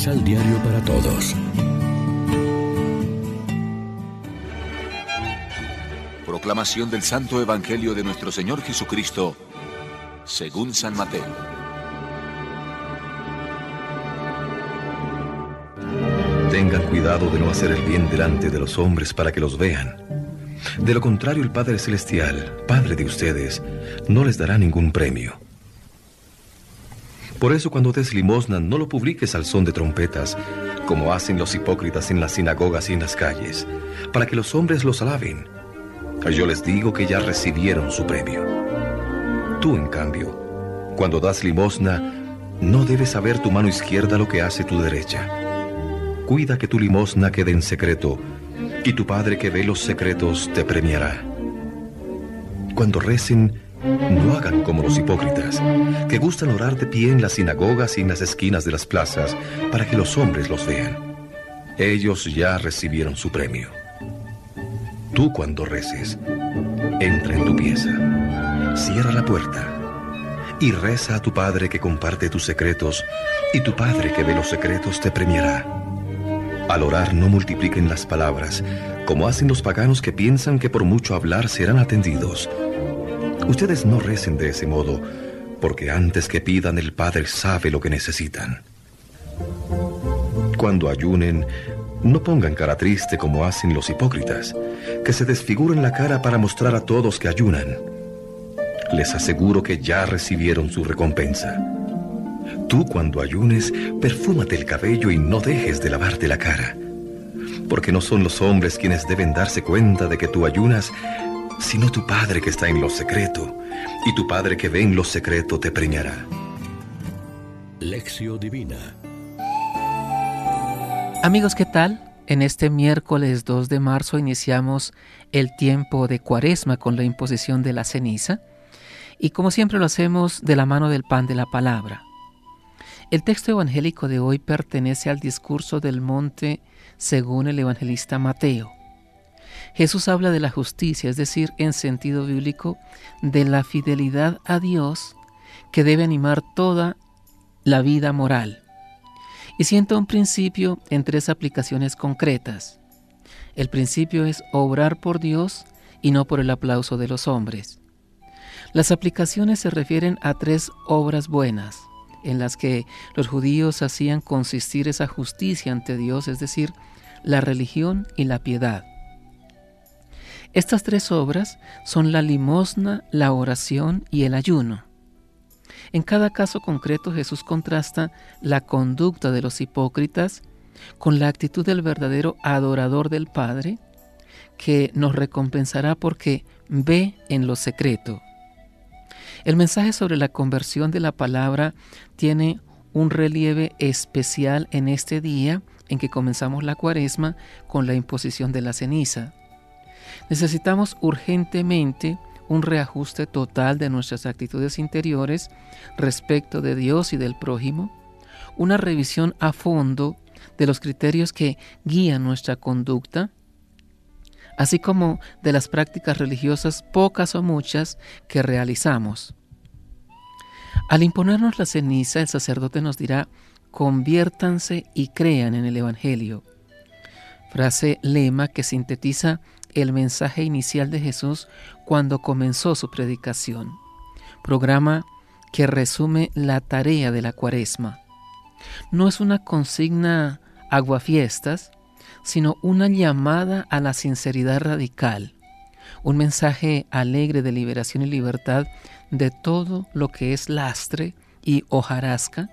Misal Diario para Todos. Proclamación del Santo Evangelio de nuestro Señor Jesucristo, según San Mateo. Tengan cuidado de no hacer el bien delante de los hombres para que los vean. De lo contrario, el Padre Celestial, Padre de ustedes, no les dará ningún premio. Por eso cuando des limosna no lo publiques al son de trompetas, como hacen los hipócritas en las sinagogas y en las calles, para que los hombres los alaben. Yo les digo que ya recibieron su premio. Tú, en cambio, cuando das limosna, no debes saber tu mano izquierda lo que hace tu derecha. Cuida que tu limosna quede en secreto, y tu Padre que ve los secretos te premiará. Cuando recen, no hagan como los hipócritas, que gustan orar de pie en las sinagogas y en las esquinas de las plazas para que los hombres los vean. Ellos ya recibieron su premio. Tú cuando reces, entra en tu pieza, cierra la puerta y reza a tu Padre que comparte tus secretos, y tu Padre que ve los secretos te premiará. Al orar no multipliquen las palabras, como hacen los paganos que piensan que por mucho hablar serán atendidos. Ustedes no recen de ese modo, porque antes que pidan el Padre sabe lo que necesitan. Cuando ayunen, no pongan cara triste como hacen los hipócritas, que se desfiguran la cara para mostrar a todos que ayunan. Les aseguro que ya recibieron su recompensa. Tú cuando ayunes, perfúmate el cabello y no dejes de lavarte la cara, porque no son los hombres quienes deben darse cuenta de que tú ayunas, sino tu Padre que está en lo secreto, y tu Padre que ve en lo secreto te premiará. Lección Divina Amigos, ¿qué tal? En este miércoles 2 de marzo iniciamos el tiempo de cuaresma con la imposición de la ceniza y como siempre lo hacemos de la mano del pan de la palabra. El texto evangélico de hoy pertenece al discurso del monte según el evangelista Mateo. Jesús habla de la justicia, es decir, en sentido bíblico, de la fidelidad a Dios que debe animar toda la vida moral. Y sienta un principio en tres aplicaciones concretas. El principio es obrar por Dios y no por el aplauso de los hombres. Las aplicaciones se refieren a tres obras buenas, en las que los judíos hacían consistir esa justicia ante Dios, es decir, la religión y la piedad. Estas tres obras son la limosna, la oración y el ayuno. En cada caso concreto Jesús contrasta la conducta de los hipócritas con la actitud del verdadero adorador del Padre, que nos recompensará porque ve en lo secreto. El mensaje sobre la conversión de la palabra tiene un relieve especial en este día en que comenzamos la cuaresma con la imposición de la ceniza. Necesitamos urgentemente un reajuste total de nuestras actitudes interiores respecto de Dios y del prójimo, una revisión a fondo de los criterios que guían nuestra conducta, así como de las prácticas religiosas pocas o muchas que realizamos. Al imponernos la ceniza, el sacerdote nos dirá, conviértanse y crean en el Evangelio. Frase lema que sintetiza el mensaje inicial de Jesús cuando comenzó su predicación. Programa que resume la tarea de la cuaresma. No es una consigna aguafiestas, sino una llamada a la sinceridad radical, un mensaje alegre de liberación y libertad de todo lo que es lastre y hojarasca,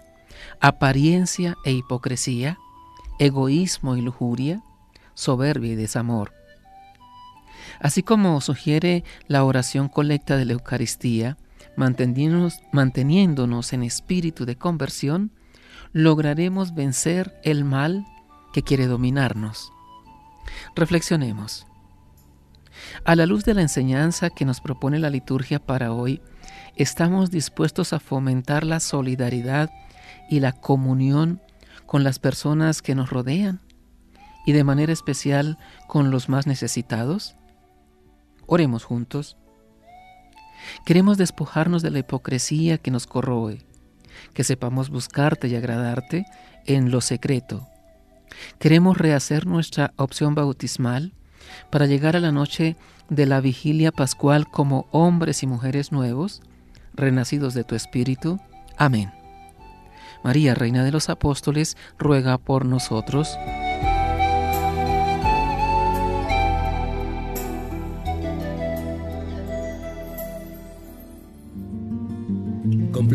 apariencia e hipocresía, egoísmo y lujuria, soberbia y desamor. Así como sugiere la oración colecta de la Eucaristía, manteniéndonos, en espíritu de conversión, lograremos vencer el mal que quiere dominarnos. Reflexionemos. A la luz de la enseñanza que nos propone la liturgia para hoy, ¿estamos dispuestos a fomentar la solidaridad y la comunión con las personas que nos rodean y de manera especial con los más necesitados? Oremos juntos. Queremos despojarnos de la hipocresía que nos corroe, que sepamos buscarte y agradarte en lo secreto. Queremos rehacer nuestra opción bautismal para llegar a la noche de la vigilia pascual como hombres y mujeres nuevos, renacidos de tu Espíritu. Amén. María, Reina de los Apóstoles, ruega por nosotros.